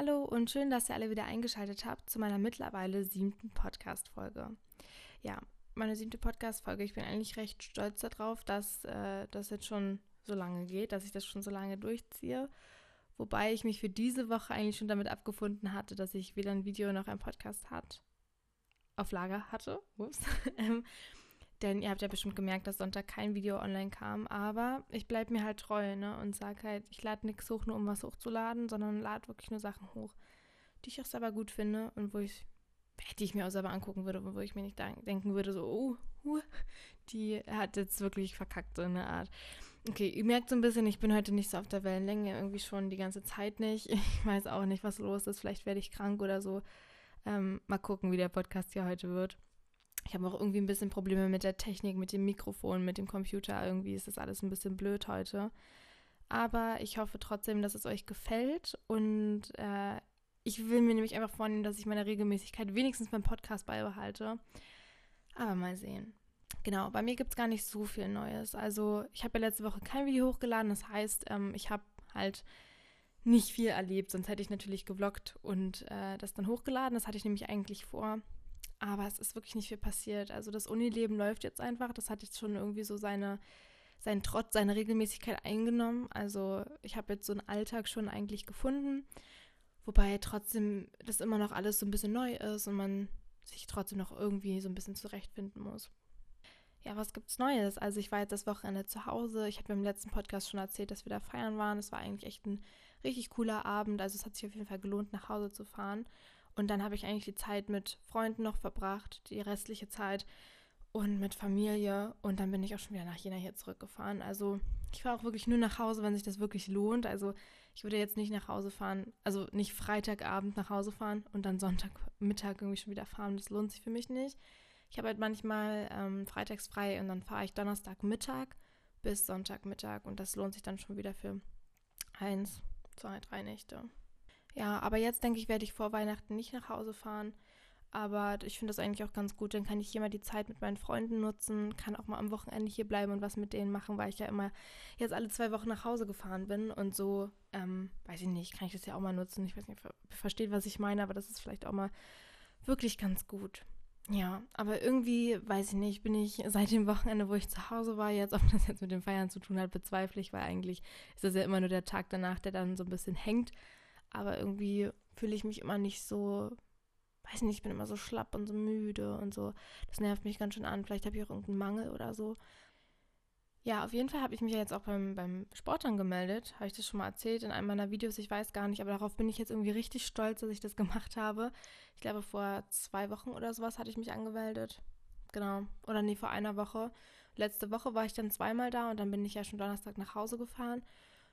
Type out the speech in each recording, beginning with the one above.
Hallo und schön, dass ihr alle wieder eingeschaltet habt zu meiner mittlerweile siebten Podcast-Folge. Ja, meine siebte Podcast-Folge. Ich bin eigentlich recht stolz darauf, dass äh, das jetzt schon so lange geht, dass ich das schon so lange durchziehe. Wobei ich mich für diese Woche eigentlich schon damit abgefunden hatte, dass ich weder ein Video noch ein Podcast hat, auf Lager hatte. Ups. Denn ihr habt ja bestimmt gemerkt, dass Sonntag kein Video online kam. Aber ich bleibe mir halt treu ne? und sage halt, ich lade nichts hoch, nur um was hochzuladen, sondern lade wirklich nur Sachen hoch, die ich auch selber gut finde und wo ich, die ich mir auch selber angucken würde und wo ich mir nicht denken würde, so, oh, huh, die hat jetzt wirklich verkackt, so eine Art. Okay, ihr merkt so ein bisschen, ich bin heute nicht so auf der Wellenlänge, irgendwie schon die ganze Zeit nicht. Ich weiß auch nicht, was los ist. Vielleicht werde ich krank oder so. Ähm, mal gucken, wie der Podcast hier heute wird. Ich habe auch irgendwie ein bisschen Probleme mit der Technik, mit dem Mikrofon, mit dem Computer. Irgendwie ist das alles ein bisschen blöd heute. Aber ich hoffe trotzdem, dass es euch gefällt. Und äh, ich will mir nämlich einfach vornehmen, dass ich meine Regelmäßigkeit wenigstens beim Podcast beibehalte. Aber mal sehen. Genau, bei mir gibt es gar nicht so viel Neues. Also ich habe ja letzte Woche kein Video hochgeladen. Das heißt, ähm, ich habe halt nicht viel erlebt. Sonst hätte ich natürlich gevloggt und äh, das dann hochgeladen. Das hatte ich nämlich eigentlich vor. Aber es ist wirklich nicht viel passiert. Also das Unileben läuft jetzt einfach. Das hat jetzt schon irgendwie so seine, seinen Trotz, seine Regelmäßigkeit eingenommen. Also ich habe jetzt so einen Alltag schon eigentlich gefunden. Wobei trotzdem das immer noch alles so ein bisschen neu ist und man sich trotzdem noch irgendwie so ein bisschen zurechtfinden muss. Ja, was gibt's Neues? Also ich war jetzt das Wochenende zu Hause. Ich habe im letzten Podcast schon erzählt, dass wir da feiern waren. Es war eigentlich echt ein richtig cooler Abend. Also es hat sich auf jeden Fall gelohnt, nach Hause zu fahren. Und dann habe ich eigentlich die Zeit mit Freunden noch verbracht, die restliche Zeit und mit Familie. Und dann bin ich auch schon wieder nach Jena hier zurückgefahren. Also ich fahre auch wirklich nur nach Hause, wenn sich das wirklich lohnt. Also ich würde jetzt nicht nach Hause fahren, also nicht Freitagabend nach Hause fahren und dann Sonntagmittag irgendwie schon wieder fahren. Das lohnt sich für mich nicht. Ich habe halt manchmal ähm, freitags frei und dann fahre ich Donnerstagmittag bis Sonntagmittag und das lohnt sich dann schon wieder für eins, zwei, drei Nächte. Ja, aber jetzt denke ich, werde ich vor Weihnachten nicht nach Hause fahren. Aber ich finde das eigentlich auch ganz gut. Dann kann ich hier mal die Zeit mit meinen Freunden nutzen, kann auch mal am Wochenende hier bleiben und was mit denen machen, weil ich ja immer jetzt alle zwei Wochen nach Hause gefahren bin. Und so, ähm, weiß ich nicht, kann ich das ja auch mal nutzen. Ich weiß nicht, versteht, was ich meine, aber das ist vielleicht auch mal wirklich ganz gut. Ja, aber irgendwie, weiß ich nicht, bin ich seit dem Wochenende, wo ich zu Hause war, jetzt, ob das jetzt mit den Feiern zu tun hat, bezweifle ich, weil eigentlich ist das ja immer nur der Tag danach, der dann so ein bisschen hängt aber irgendwie fühle ich mich immer nicht so, weiß nicht, ich bin immer so schlapp und so müde und so. Das nervt mich ganz schön an. Vielleicht habe ich auch irgendeinen Mangel oder so. Ja, auf jeden Fall habe ich mich ja jetzt auch beim, beim Sport angemeldet. Habe ich das schon mal erzählt in einem meiner Videos? Ich weiß gar nicht, aber darauf bin ich jetzt irgendwie richtig stolz, dass ich das gemacht habe. Ich glaube, vor zwei Wochen oder sowas hatte ich mich angemeldet. Genau. Oder nee, vor einer Woche. Letzte Woche war ich dann zweimal da und dann bin ich ja schon Donnerstag nach Hause gefahren.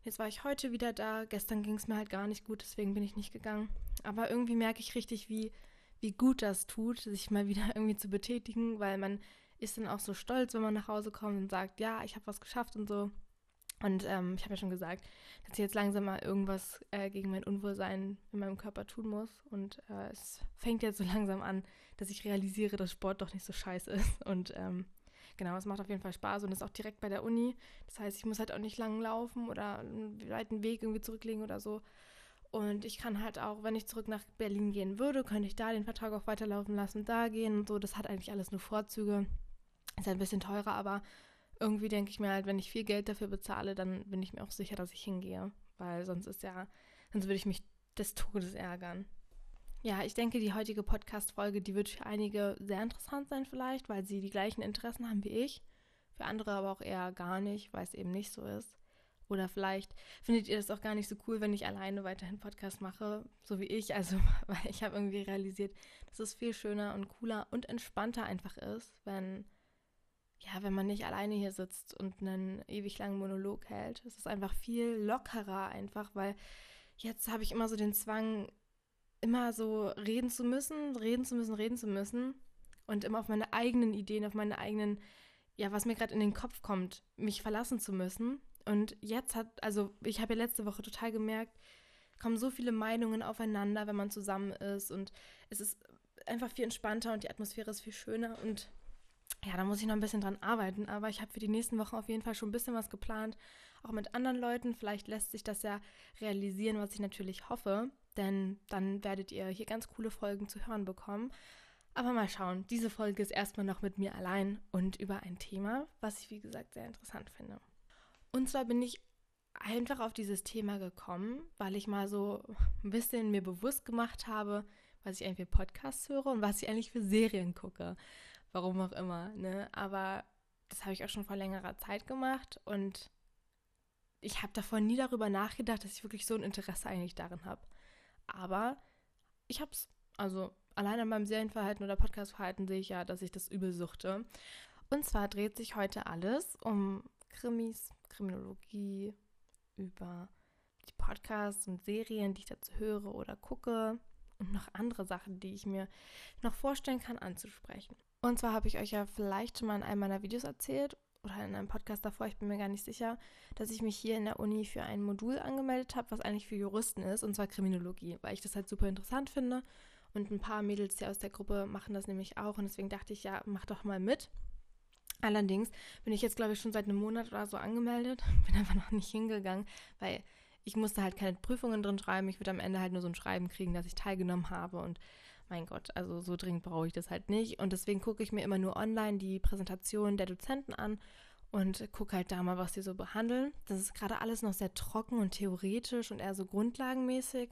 Jetzt war ich heute wieder da. Gestern ging es mir halt gar nicht gut, deswegen bin ich nicht gegangen. Aber irgendwie merke ich richtig, wie, wie gut das tut, sich mal wieder irgendwie zu betätigen, weil man ist dann auch so stolz, wenn man nach Hause kommt und sagt, ja, ich habe was geschafft und so. Und ähm, ich habe ja schon gesagt, dass ich jetzt langsam mal irgendwas äh, gegen mein Unwohlsein in meinem Körper tun muss. Und äh, es fängt jetzt so langsam an, dass ich realisiere, dass Sport doch nicht so scheiße ist. Und ähm, genau, es macht auf jeden Fall Spaß und ist auch direkt bei der Uni. Das heißt, ich muss halt auch nicht lang laufen oder einen weiten Weg irgendwie zurücklegen oder so. Und ich kann halt auch, wenn ich zurück nach Berlin gehen würde, könnte ich da den Vertrag auch weiterlaufen lassen, da gehen und so. Das hat eigentlich alles nur Vorzüge. Ist ein bisschen teurer, aber irgendwie denke ich mir halt, wenn ich viel Geld dafür bezahle, dann bin ich mir auch sicher, dass ich hingehe. Weil sonst ist ja, sonst würde ich mich des Todes ärgern. Ja, ich denke, die heutige Podcast-Folge, die wird für einige sehr interessant sein vielleicht, weil sie die gleichen Interessen haben wie ich. Für andere aber auch eher gar nicht, weil es eben nicht so ist. Oder vielleicht findet ihr das auch gar nicht so cool, wenn ich alleine weiterhin Podcast mache, so wie ich. Also, weil ich habe irgendwie realisiert, dass es viel schöner und cooler und entspannter einfach ist, wenn, ja, wenn man nicht alleine hier sitzt und einen ewig langen Monolog hält. Es ist einfach viel lockerer einfach, weil jetzt habe ich immer so den Zwang, immer so reden zu müssen, reden zu müssen, reden zu müssen und immer auf meine eigenen Ideen, auf meine eigenen, ja, was mir gerade in den Kopf kommt, mich verlassen zu müssen. Und jetzt hat, also ich habe ja letzte Woche total gemerkt, kommen so viele Meinungen aufeinander, wenn man zusammen ist und es ist einfach viel entspannter und die Atmosphäre ist viel schöner und ja, da muss ich noch ein bisschen dran arbeiten, aber ich habe für die nächsten Wochen auf jeden Fall schon ein bisschen was geplant, auch mit anderen Leuten. Vielleicht lässt sich das ja realisieren, was ich natürlich hoffe denn dann werdet ihr hier ganz coole Folgen zu hören bekommen. Aber mal schauen, diese Folge ist erstmal noch mit mir allein und über ein Thema, was ich wie gesagt sehr interessant finde. Und zwar bin ich einfach auf dieses Thema gekommen, weil ich mal so ein bisschen mir bewusst gemacht habe, was ich eigentlich für Podcasts höre und was ich eigentlich für Serien gucke. Warum auch immer, ne? Aber das habe ich auch schon vor längerer Zeit gemacht und ich habe davor nie darüber nachgedacht, dass ich wirklich so ein Interesse eigentlich darin habe. Aber ich habe es, also allein an meinem Serienverhalten oder Podcastverhalten sehe ich ja, dass ich das übel suchte. Und zwar dreht sich heute alles um Krimis, Kriminologie, über die Podcasts und Serien, die ich dazu höre oder gucke und noch andere Sachen, die ich mir noch vorstellen kann anzusprechen. Und zwar habe ich euch ja vielleicht schon mal in einem meiner Videos erzählt oder in einem Podcast davor, ich bin mir gar nicht sicher, dass ich mich hier in der Uni für ein Modul angemeldet habe, was eigentlich für Juristen ist, und zwar Kriminologie, weil ich das halt super interessant finde. Und ein paar Mädels hier aus der Gruppe machen das nämlich auch. Und deswegen dachte ich, ja, mach doch mal mit. Allerdings bin ich jetzt, glaube ich, schon seit einem Monat oder so angemeldet, bin einfach noch nicht hingegangen, weil ich musste halt keine Prüfungen drin schreiben. Ich würde am Ende halt nur so ein Schreiben kriegen, dass ich teilgenommen habe. Und mein Gott, also so dringend brauche ich das halt nicht. Und deswegen gucke ich mir immer nur online die Präsentation der Dozenten an und gucke halt da mal, was sie so behandeln. Das ist gerade alles noch sehr trocken und theoretisch und eher so grundlagenmäßig.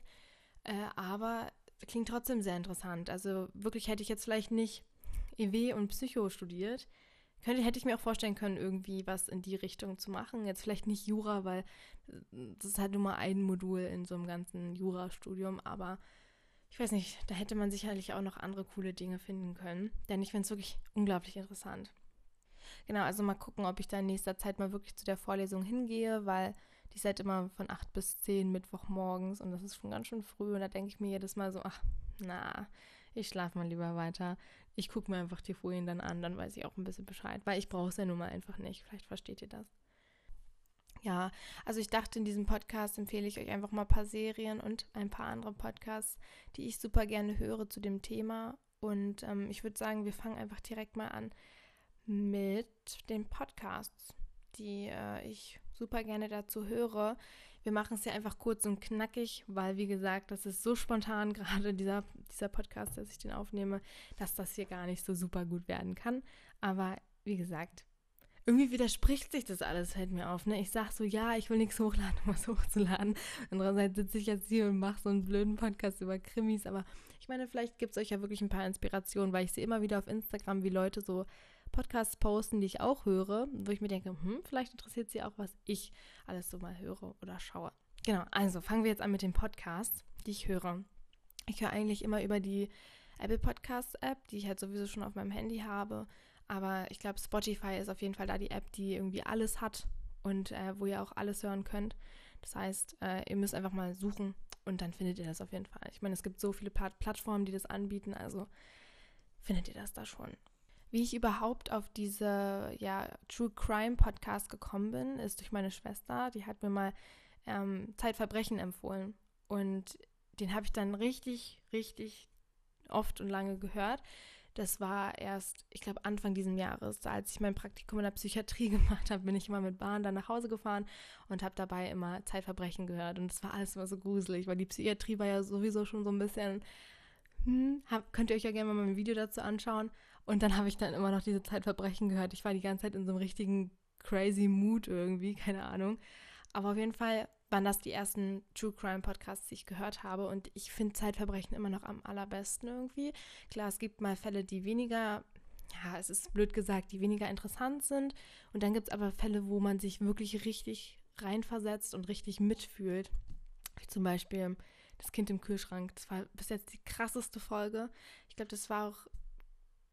Äh, aber klingt trotzdem sehr interessant. Also wirklich hätte ich jetzt vielleicht nicht EW und Psycho studiert, könnte, hätte ich mir auch vorstellen können, irgendwie was in die Richtung zu machen. Jetzt vielleicht nicht Jura, weil äh, das ist halt nur mal ein Modul in so einem ganzen Jurastudium, aber ich weiß nicht, da hätte man sicherlich auch noch andere coole Dinge finden können. Denn ich finde es wirklich unglaublich interessant. Genau, also mal gucken, ob ich da in nächster Zeit mal wirklich zu der Vorlesung hingehe, weil die ist halt immer von 8 bis 10 Mittwochmorgens und das ist schon ganz schön früh und da denke ich mir jedes Mal so, ach, na, ich schlafe mal lieber weiter. Ich gucke mir einfach die Folien dann an, dann weiß ich auch ein bisschen Bescheid, weil ich brauche es ja nun mal einfach nicht. Vielleicht versteht ihr das. Ja, also ich dachte, in diesem Podcast empfehle ich euch einfach mal ein paar Serien und ein paar andere Podcasts, die ich super gerne höre zu dem Thema. Und ähm, ich würde sagen, wir fangen einfach direkt mal an mit den Podcasts, die äh, ich super gerne dazu höre. Wir machen es ja einfach kurz und knackig, weil, wie gesagt, das ist so spontan, gerade dieser, dieser Podcast, dass ich den aufnehme, dass das hier gar nicht so super gut werden kann. Aber wie gesagt, irgendwie widerspricht sich das alles, fällt mir auf. Ne? Ich sage so, ja, ich will nichts hochladen, um was hochzuladen. Andererseits sitze ich jetzt hier und mache so einen blöden Podcast über Krimis. Aber ich meine, vielleicht gibt es euch ja wirklich ein paar Inspirationen, weil ich sehe immer wieder auf Instagram, wie Leute so Podcasts posten, die ich auch höre, wo ich mir denke, hm, vielleicht interessiert sie auch, was ich alles so mal höre oder schaue. Genau, also fangen wir jetzt an mit den Podcasts, die ich höre. Ich höre eigentlich immer über die Apple Podcasts App, die ich halt sowieso schon auf meinem Handy habe. Aber ich glaube, Spotify ist auf jeden Fall da die App, die irgendwie alles hat und äh, wo ihr auch alles hören könnt. Das heißt, äh, ihr müsst einfach mal suchen und dann findet ihr das auf jeden Fall. Ich meine, es gibt so viele Plattformen, die das anbieten, also findet ihr das da schon. Wie ich überhaupt auf diese ja, True Crime Podcast gekommen bin, ist durch meine Schwester. Die hat mir mal ähm, Zeitverbrechen empfohlen. Und den habe ich dann richtig, richtig oft und lange gehört. Das war erst, ich glaube, Anfang dieses Jahres, als ich mein Praktikum in der Psychiatrie gemacht habe, bin ich immer mit Bahn dann nach Hause gefahren und habe dabei immer Zeitverbrechen gehört. Und es war alles immer so gruselig, weil die Psychiatrie war ja sowieso schon so ein bisschen, hm, hab, könnt ihr euch ja gerne mal ein Video dazu anschauen. Und dann habe ich dann immer noch diese Zeitverbrechen gehört. Ich war die ganze Zeit in so einem richtigen crazy Mood irgendwie, keine Ahnung. Aber auf jeden Fall waren das die ersten True Crime Podcasts, die ich gehört habe. Und ich finde Zeitverbrechen immer noch am allerbesten irgendwie. Klar, es gibt mal Fälle, die weniger, ja, es ist blöd gesagt, die weniger interessant sind. Und dann gibt es aber Fälle, wo man sich wirklich richtig reinversetzt und richtig mitfühlt. Wie zum Beispiel das Kind im Kühlschrank. Das war bis jetzt die krasseste Folge. Ich glaube, das war auch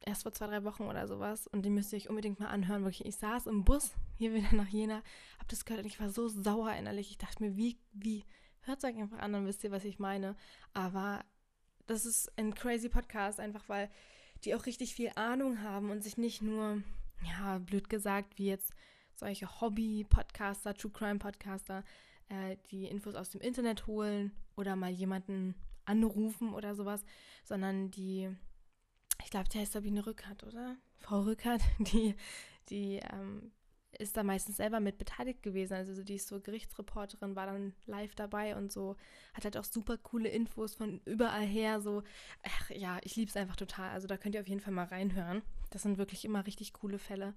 erst vor zwei, drei Wochen oder sowas. Und die müsst ihr euch unbedingt mal anhören. Wirklich, ich saß im Bus hier wieder nach Jena, hab das gehört und ich war so sauer innerlich. Ich dachte mir, wie, wie, hört es euch einfach an, dann wisst ihr, was ich meine. Aber das ist ein crazy Podcast, einfach weil die auch richtig viel Ahnung haben und sich nicht nur, ja, blöd gesagt, wie jetzt solche Hobby-Podcaster, True Crime-Podcaster, äh, die Infos aus dem Internet holen oder mal jemanden anrufen oder sowas, sondern die ich glaube, der heißt Sabine Rückert, oder? Frau Rückert, die, die ähm, ist da meistens selber mit beteiligt gewesen. Also die ist so Gerichtsreporterin, war dann live dabei und so, hat halt auch super coole Infos von überall her. So, ach, ja, ich liebe es einfach total. Also da könnt ihr auf jeden Fall mal reinhören. Das sind wirklich immer richtig coole Fälle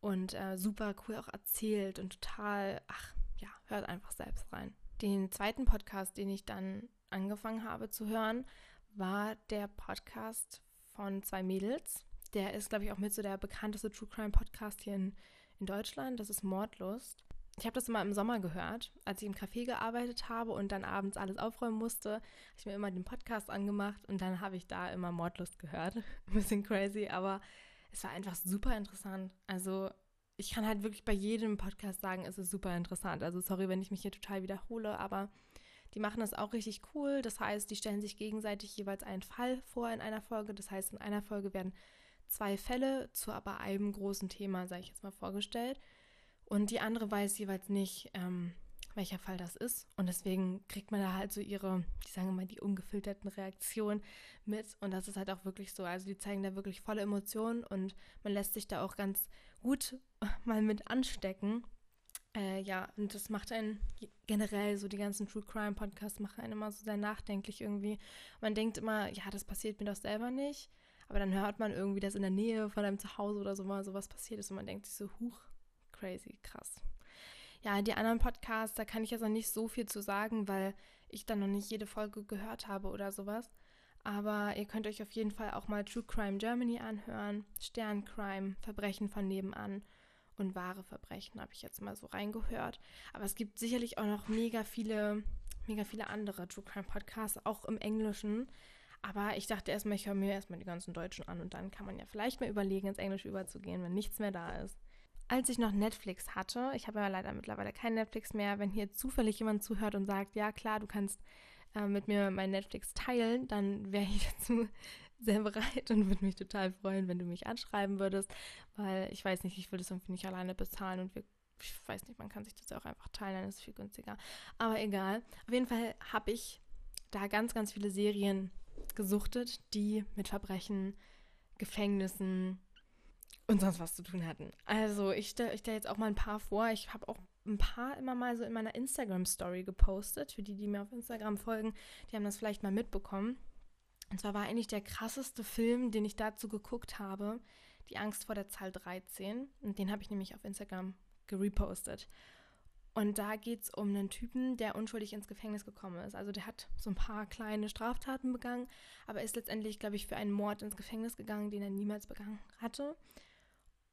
und äh, super cool auch erzählt und total, ach ja, hört einfach selbst rein. Den zweiten Podcast, den ich dann angefangen habe zu hören, war der Podcast von zwei Mädels. Der ist, glaube ich, auch mit so der bekannteste True Crime Podcast hier in in Deutschland. Das ist Mordlust. Ich habe das immer im Sommer gehört, als ich im Café gearbeitet habe und dann abends alles aufräumen musste, habe ich mir immer den Podcast angemacht und dann habe ich da immer Mordlust gehört. Ein bisschen crazy, aber es war einfach super interessant. Also ich kann halt wirklich bei jedem Podcast sagen, es ist super interessant. Also sorry, wenn ich mich hier total wiederhole, aber die machen das auch richtig cool. Das heißt, die stellen sich gegenseitig jeweils einen Fall vor in einer Folge. Das heißt, in einer Folge werden zwei Fälle zu aber einem großen Thema, sage ich jetzt mal, vorgestellt. Und die andere weiß jeweils nicht, ähm, welcher Fall das ist. Und deswegen kriegt man da halt so ihre, die sagen immer, die ungefilterten Reaktionen mit. Und das ist halt auch wirklich so. Also die zeigen da wirklich volle Emotionen und man lässt sich da auch ganz gut mal mit anstecken. Äh, ja, und das macht einen generell, so die ganzen True Crime Podcasts machen einen immer so sehr nachdenklich irgendwie. Man denkt immer, ja, das passiert mir doch selber nicht. Aber dann hört man irgendwie, dass in der Nähe von einem Zuhause oder so mal sowas passiert ist und man denkt sich so, huch, crazy, krass. Ja, die anderen Podcasts, da kann ich jetzt noch nicht so viel zu sagen, weil ich dann noch nicht jede Folge gehört habe oder sowas. Aber ihr könnt euch auf jeden Fall auch mal True Crime Germany anhören, Sterncrime, Verbrechen von nebenan und wahre Verbrechen habe ich jetzt mal so reingehört. Aber es gibt sicherlich auch noch mega viele, mega viele andere True Crime Podcasts, auch im Englischen. Aber ich dachte erstmal, ich höre mir erstmal die ganzen Deutschen an und dann kann man ja vielleicht mal überlegen, ins Englische überzugehen, wenn nichts mehr da ist. Als ich noch Netflix hatte, ich habe ja leider mittlerweile kein Netflix mehr, wenn hier zufällig jemand zuhört und sagt, ja klar, du kannst äh, mit mir mein Netflix teilen, dann wäre ich dazu sehr bereit und würde mich total freuen, wenn du mich anschreiben würdest, weil ich weiß nicht, ich will das irgendwie nicht alleine bezahlen und wir ich weiß nicht, man kann sich das auch einfach teilen, dann ist es viel günstiger. Aber egal. Auf jeden Fall habe ich da ganz, ganz viele Serien gesuchtet, die mit Verbrechen, Gefängnissen und sonst was zu tun hatten. Also ich stelle stell jetzt auch mal ein paar vor. Ich habe auch ein paar immer mal so in meiner Instagram-Story gepostet. Für die, die mir auf Instagram folgen, die haben das vielleicht mal mitbekommen. Und zwar war eigentlich der krasseste Film, den ich dazu geguckt habe, Die Angst vor der Zahl 13. Und den habe ich nämlich auf Instagram gerepostet. Und da geht es um einen Typen, der unschuldig ins Gefängnis gekommen ist. Also der hat so ein paar kleine Straftaten begangen, aber ist letztendlich, glaube ich, für einen Mord ins Gefängnis gegangen, den er niemals begangen hatte.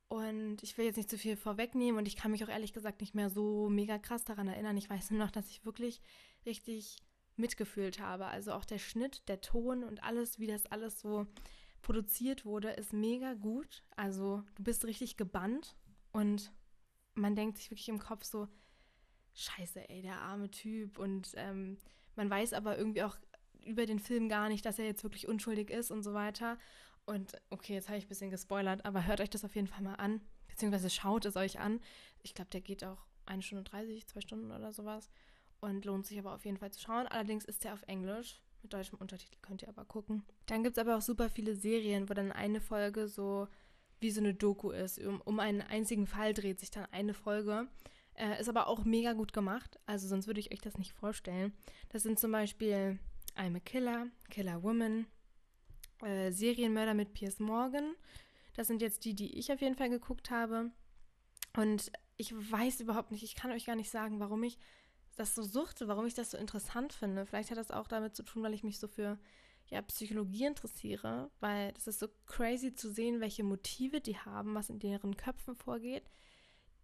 Und ich will jetzt nicht zu viel vorwegnehmen und ich kann mich auch ehrlich gesagt nicht mehr so mega krass daran erinnern. Ich weiß nur noch, dass ich wirklich richtig mitgefühlt habe. Also auch der Schnitt, der Ton und alles, wie das alles so produziert wurde, ist mega gut. Also du bist richtig gebannt und man denkt sich wirklich im Kopf so, scheiße, ey, der arme Typ. Und ähm, man weiß aber irgendwie auch über den Film gar nicht, dass er jetzt wirklich unschuldig ist und so weiter. Und okay, jetzt habe ich ein bisschen gespoilert, aber hört euch das auf jeden Fall mal an, beziehungsweise schaut es euch an. Ich glaube, der geht auch eine Stunde 30, zwei Stunden oder sowas und lohnt sich aber auf jeden Fall zu schauen. Allerdings ist der auf Englisch. Mit deutschem Untertitel könnt ihr aber gucken. Dann gibt es aber auch super viele Serien, wo dann eine Folge so wie so eine Doku ist. Um, um einen einzigen Fall dreht sich dann eine Folge. Äh, ist aber auch mega gut gemacht, also sonst würde ich euch das nicht vorstellen. Das sind zum Beispiel I'm a Killer, Killer Woman, äh, Serienmörder mit Piers Morgan. Das sind jetzt die, die ich auf jeden Fall geguckt habe. Und ich weiß überhaupt nicht, ich kann euch gar nicht sagen, warum ich das so suchte, warum ich das so interessant finde. Vielleicht hat das auch damit zu tun, weil ich mich so für ja, Psychologie interessiere, weil das ist so crazy zu sehen, welche Motive die haben, was in deren Köpfen vorgeht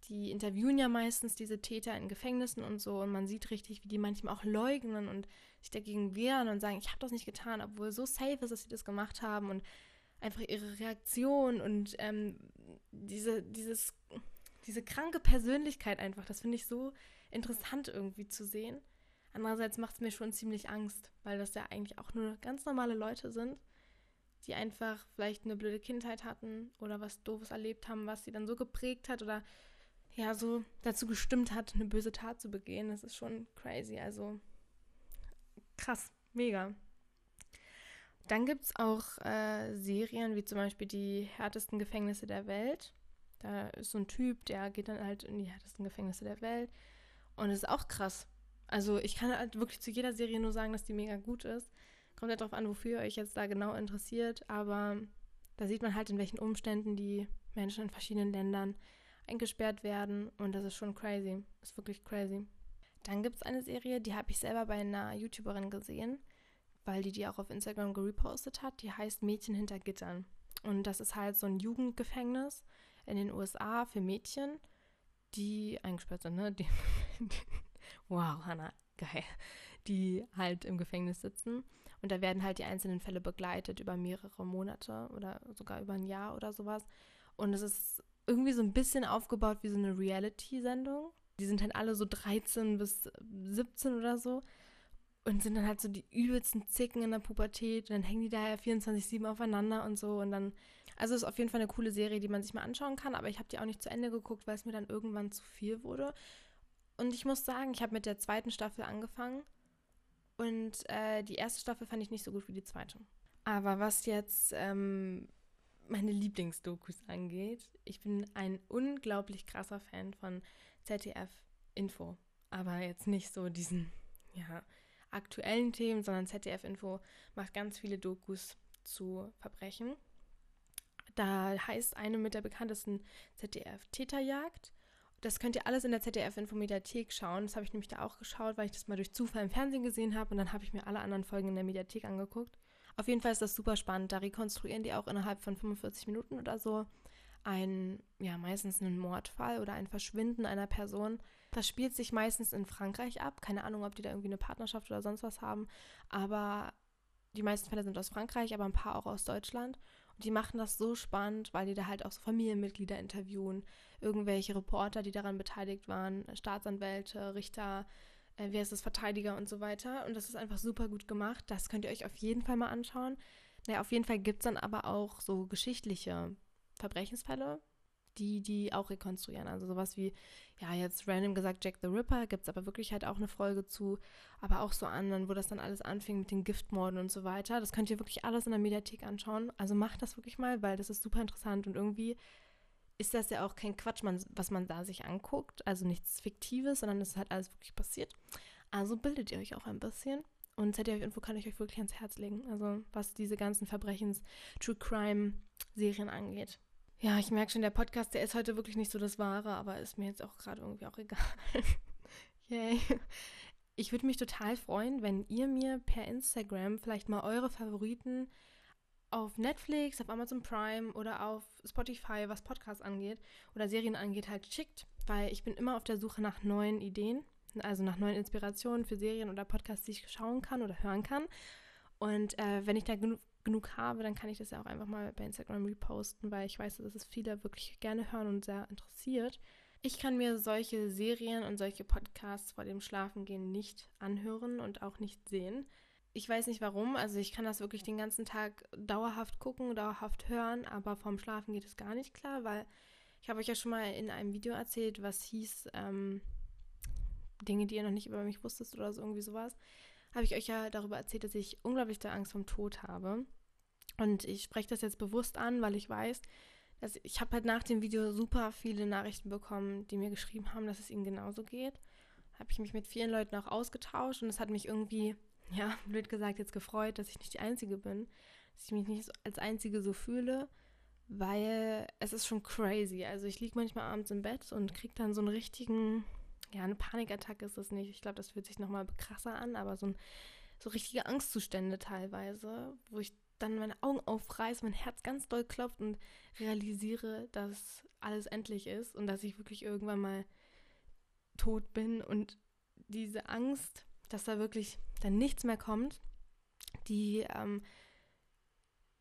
die interviewen ja meistens diese Täter in Gefängnissen und so und man sieht richtig, wie die manchmal auch leugnen und sich dagegen wehren und sagen, ich habe das nicht getan, obwohl so safe ist, dass sie das gemacht haben und einfach ihre Reaktion und ähm, diese, dieses, diese kranke Persönlichkeit einfach, das finde ich so interessant irgendwie zu sehen. Andererseits macht es mir schon ziemlich Angst, weil das ja eigentlich auch nur ganz normale Leute sind, die einfach vielleicht eine blöde Kindheit hatten oder was Doofes erlebt haben, was sie dann so geprägt hat oder ja, so dazu gestimmt hat, eine böse Tat zu begehen. Das ist schon crazy. Also krass, mega. Dann gibt es auch äh, Serien wie zum Beispiel die härtesten Gefängnisse der Welt. Da ist so ein Typ, der geht dann halt in die härtesten Gefängnisse der Welt. Und es ist auch krass. Also ich kann halt wirklich zu jeder Serie nur sagen, dass die mega gut ist. Kommt ja halt darauf an, wofür ihr euch jetzt da genau interessiert. Aber da sieht man halt, in welchen Umständen die Menschen in verschiedenen Ländern eingesperrt werden. Und das ist schon crazy. Ist wirklich crazy. Dann gibt es eine Serie, die habe ich selber bei einer YouTuberin gesehen, weil die die auch auf Instagram gerepostet hat. Die heißt Mädchen hinter Gittern. Und das ist halt so ein Jugendgefängnis in den USA für Mädchen, die eingesperrt sind, ne? Die, wow, Hannah, geil. Die halt im Gefängnis sitzen. Und da werden halt die einzelnen Fälle begleitet über mehrere Monate oder sogar über ein Jahr oder sowas. Und es ist irgendwie so ein bisschen aufgebaut wie so eine Reality-Sendung. Die sind halt alle so 13 bis 17 oder so und sind dann halt so die übelsten Zicken in der Pubertät. Und dann hängen die da ja 24-7 aufeinander und so. Und dann, also ist auf jeden Fall eine coole Serie, die man sich mal anschauen kann. Aber ich habe die auch nicht zu Ende geguckt, weil es mir dann irgendwann zu viel wurde. Und ich muss sagen, ich habe mit der zweiten Staffel angefangen. Und äh, die erste Staffel fand ich nicht so gut wie die zweite. Aber was jetzt ähm, meine Lieblingsdokus angeht, ich bin ein unglaublich krasser Fan von ZDF Info. Aber jetzt nicht so diesen, ja, aktuellen Themen, sondern ZDF Info macht ganz viele Dokus zu Verbrechen. Da heißt eine mit der bekanntesten ZDF Täterjagd. Das könnt ihr alles in der ZDF Info Mediathek schauen. Das habe ich nämlich da auch geschaut, weil ich das mal durch Zufall im Fernsehen gesehen habe und dann habe ich mir alle anderen Folgen in der Mediathek angeguckt. Auf jeden Fall ist das super spannend. Da rekonstruieren die auch innerhalb von 45 Minuten oder so ein, ja, meistens einen Mordfall oder ein Verschwinden einer Person. Das spielt sich meistens in Frankreich ab. Keine Ahnung, ob die da irgendwie eine Partnerschaft oder sonst was haben. Aber die meisten Fälle sind aus Frankreich, aber ein paar auch aus Deutschland. Und die machen das so spannend, weil die da halt auch so Familienmitglieder interviewen, irgendwelche Reporter, die daran beteiligt waren, Staatsanwälte, Richter, äh, wer ist das, Verteidiger und so weiter. Und das ist einfach super gut gemacht. Das könnt ihr euch auf jeden Fall mal anschauen. Naja, auf jeden Fall gibt es dann aber auch so geschichtliche Verbrechensfälle, die die auch rekonstruieren. Also sowas wie, ja, jetzt random gesagt Jack the Ripper, gibt es aber wirklich halt auch eine Folge zu, aber auch so anderen, wo das dann alles anfing mit den Giftmorden und so weiter. Das könnt ihr wirklich alles in der Mediathek anschauen. Also macht das wirklich mal, weil das ist super interessant und irgendwie ist das ja auch kein Quatsch, man, was man da sich anguckt. Also nichts Fiktives, sondern es halt alles wirklich passiert. Also bildet ihr euch auch ein bisschen. Und ZDF-Info kann ich euch wirklich ans Herz legen. Also was diese ganzen Verbrechens-True Crime-Serien angeht. Ja, ich merke schon, der Podcast, der ist heute wirklich nicht so das Wahre, aber ist mir jetzt auch gerade irgendwie auch egal. Yay. Ich würde mich total freuen, wenn ihr mir per Instagram vielleicht mal eure Favoriten auf Netflix, auf Amazon Prime oder auf Spotify, was Podcasts angeht oder Serien angeht, halt schickt, weil ich bin immer auf der Suche nach neuen Ideen, also nach neuen Inspirationen für Serien oder Podcasts, die ich schauen kann oder hören kann. Und äh, wenn ich da genug genug habe, dann kann ich das ja auch einfach mal bei Instagram reposten, weil ich weiß, dass es viele wirklich gerne hören und sehr interessiert. Ich kann mir solche Serien und solche Podcasts vor dem Schlafengehen nicht anhören und auch nicht sehen. Ich weiß nicht warum, also ich kann das wirklich den ganzen Tag dauerhaft gucken, dauerhaft hören, aber vorm Schlafen geht es gar nicht klar, weil ich habe euch ja schon mal in einem Video erzählt, was hieß ähm, Dinge, die ihr noch nicht über mich wusstet oder so irgendwie sowas habe ich euch ja darüber erzählt, dass ich unglaublich Angst vom Tod habe. Und ich spreche das jetzt bewusst an, weil ich weiß, dass ich habe halt nach dem Video super viele Nachrichten bekommen, die mir geschrieben haben, dass es ihnen genauso geht. Habe ich mich mit vielen Leuten auch ausgetauscht und es hat mich irgendwie, ja, blöd gesagt, jetzt gefreut, dass ich nicht die Einzige bin, dass ich mich nicht als Einzige so fühle, weil es ist schon crazy. Also ich liege manchmal abends im Bett und kriege dann so einen richtigen, ja, eine Panikattacke ist das nicht. Ich glaube, das fühlt sich nochmal krasser an, aber so, ein, so richtige Angstzustände teilweise, wo ich dann meine Augen aufreiße, mein Herz ganz doll klopft und realisiere, dass alles endlich ist und dass ich wirklich irgendwann mal tot bin und diese Angst, dass da wirklich dann nichts mehr kommt, die, ähm,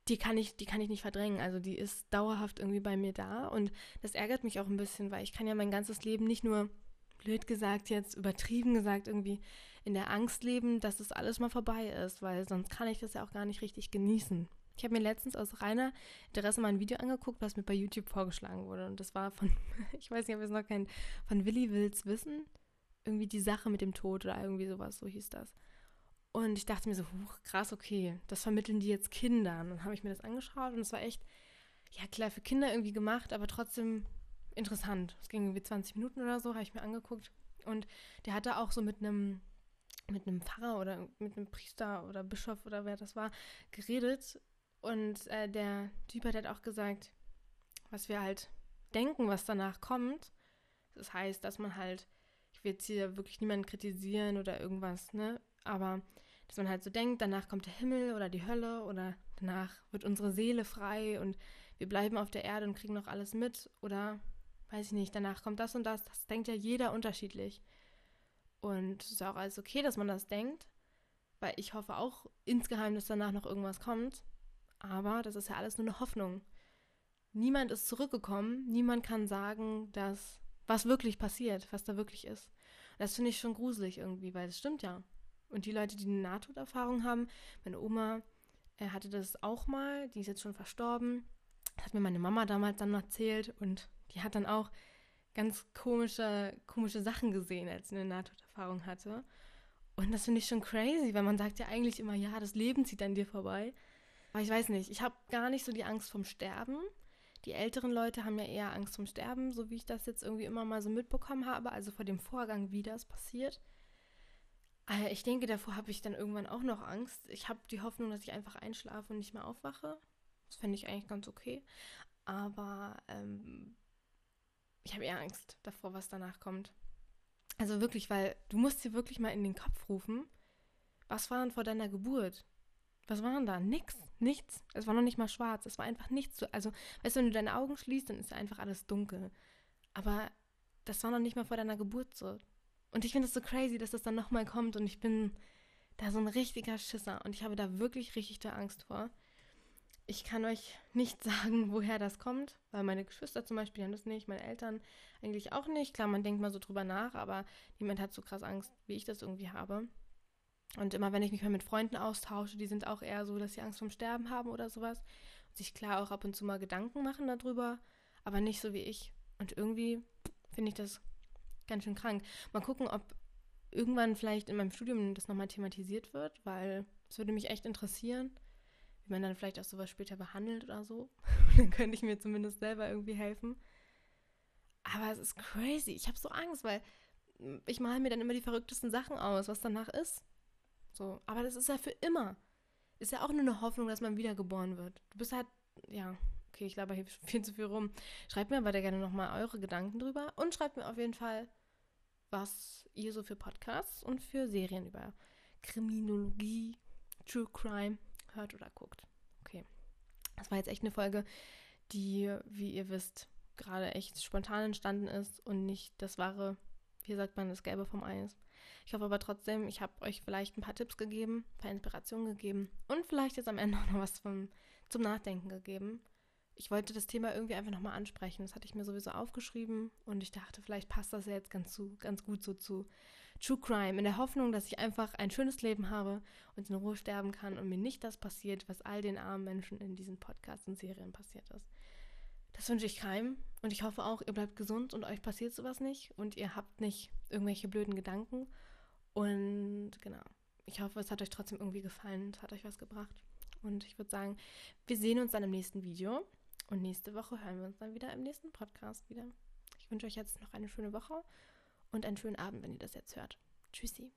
die kann ich, die kann ich nicht verdrängen. Also die ist dauerhaft irgendwie bei mir da und das ärgert mich auch ein bisschen, weil ich kann ja mein ganzes Leben nicht nur blöd gesagt jetzt übertrieben gesagt irgendwie in der Angst leben, dass das alles mal vorbei ist, weil sonst kann ich das ja auch gar nicht richtig genießen. Ich habe mir letztens aus reiner Interesse mal ein Video angeguckt, was mir bei YouTube vorgeschlagen wurde. Und das war von, ich weiß nicht, ob ihr es noch kennt, von Willi Wills Wissen. Irgendwie die Sache mit dem Tod oder irgendwie sowas, so hieß das. Und ich dachte mir so, huch, krass, okay, das vermitteln die jetzt Kindern. Und dann habe ich mir das angeschaut und es war echt, ja klar, für Kinder irgendwie gemacht, aber trotzdem interessant. Es ging irgendwie 20 Minuten oder so, habe ich mir angeguckt. Und der hatte auch so mit einem mit einem Pfarrer oder mit einem Priester oder Bischof oder wer das war, geredet. Und äh, der Typ hat halt auch gesagt, was wir halt denken, was danach kommt. Das heißt, dass man halt, ich will jetzt hier wirklich niemanden kritisieren oder irgendwas, ne? Aber dass man halt so denkt, danach kommt der Himmel oder die Hölle oder danach wird unsere Seele frei und wir bleiben auf der Erde und kriegen noch alles mit oder weiß ich nicht, danach kommt das und das. Das denkt ja jeder unterschiedlich. Und es ist auch alles okay, dass man das denkt, weil ich hoffe auch insgeheim, dass danach noch irgendwas kommt. Aber das ist ja alles nur eine Hoffnung. Niemand ist zurückgekommen, niemand kann sagen, dass was wirklich passiert, was da wirklich ist. Und das finde ich schon gruselig irgendwie, weil es stimmt ja. Und die Leute, die eine Nahtoderfahrung haben, meine Oma er hatte das auch mal, die ist jetzt schon verstorben. Das hat mir meine Mama damals dann erzählt und die hat dann auch ganz komische, komische Sachen gesehen, als sie eine Nahtoderfahrung hatte. Und das finde ich schon crazy, weil man sagt ja eigentlich immer, ja, das Leben zieht an dir vorbei. Aber ich weiß nicht, ich habe gar nicht so die Angst vom Sterben. Die älteren Leute haben ja eher Angst vom Sterben, so wie ich das jetzt irgendwie immer mal so mitbekommen habe, also vor dem Vorgang, wie das passiert. Ah ich denke, davor habe ich dann irgendwann auch noch Angst. Ich habe die Hoffnung, dass ich einfach einschlafe und nicht mehr aufwache. Das fände ich eigentlich ganz okay. Aber ähm, ich habe eher Angst davor, was danach kommt. Also wirklich, weil du musst dir wirklich mal in den Kopf rufen, was war denn vor deiner Geburt? Was war denn da? Nix, nichts. Es war noch nicht mal schwarz. Es war einfach nichts. Also, weißt du, wenn du deine Augen schließt, dann ist einfach alles dunkel. Aber das war noch nicht mal vor deiner Geburt so. Und ich finde es so crazy, dass das dann nochmal kommt und ich bin da so ein richtiger Schisser und ich habe da wirklich richtig da Angst vor. Ich kann euch nicht sagen, woher das kommt, weil meine Geschwister zum Beispiel haben das nicht, meine Eltern eigentlich auch nicht. Klar, man denkt mal so drüber nach, aber niemand hat so krass Angst, wie ich das irgendwie habe. Und immer wenn ich mich mal mit Freunden austausche, die sind auch eher so, dass sie Angst vorm Sterben haben oder sowas. Und sich klar auch ab und zu mal Gedanken machen darüber, aber nicht so wie ich. Und irgendwie finde ich das ganz schön krank. Mal gucken, ob irgendwann vielleicht in meinem Studium das nochmal thematisiert wird, weil es würde mich echt interessieren, wie man dann vielleicht auch sowas später behandelt oder so. dann könnte ich mir zumindest selber irgendwie helfen. Aber es ist crazy. Ich habe so Angst, weil ich male mir dann immer die verrücktesten Sachen aus, was danach ist. So, aber das ist ja für immer. Ist ja auch nur eine Hoffnung, dass man wiedergeboren wird. Du bist halt, ja, okay, ich laber hier viel zu viel rum. Schreibt mir aber da gerne nochmal eure Gedanken drüber und schreibt mir auf jeden Fall, was ihr so für Podcasts und für Serien über Kriminologie, True Crime hört oder guckt. Okay. Das war jetzt echt eine Folge, die, wie ihr wisst, gerade echt spontan entstanden ist und nicht das wahre, wie sagt man, das Gelbe vom Eis. Ich hoffe aber trotzdem, ich habe euch vielleicht ein paar Tipps gegeben, ein paar Inspirationen gegeben und vielleicht jetzt am Ende auch noch was vom, zum Nachdenken gegeben ich wollte das Thema irgendwie einfach nochmal ansprechen. Das hatte ich mir sowieso aufgeschrieben und ich dachte, vielleicht passt das ja jetzt ganz, zu, ganz gut so zu True Crime, in der Hoffnung, dass ich einfach ein schönes Leben habe und in Ruhe sterben kann und mir nicht das passiert, was all den armen Menschen in diesen Podcasts und Serien passiert ist. Das wünsche ich keinem und ich hoffe auch, ihr bleibt gesund und euch passiert sowas nicht und ihr habt nicht irgendwelche blöden Gedanken. Und genau, ich hoffe, es hat euch trotzdem irgendwie gefallen, es hat euch was gebracht. Und ich würde sagen, wir sehen uns dann im nächsten Video. Und nächste Woche hören wir uns dann wieder im nächsten Podcast wieder. Ich wünsche euch jetzt noch eine schöne Woche und einen schönen Abend, wenn ihr das jetzt hört. Tschüssi.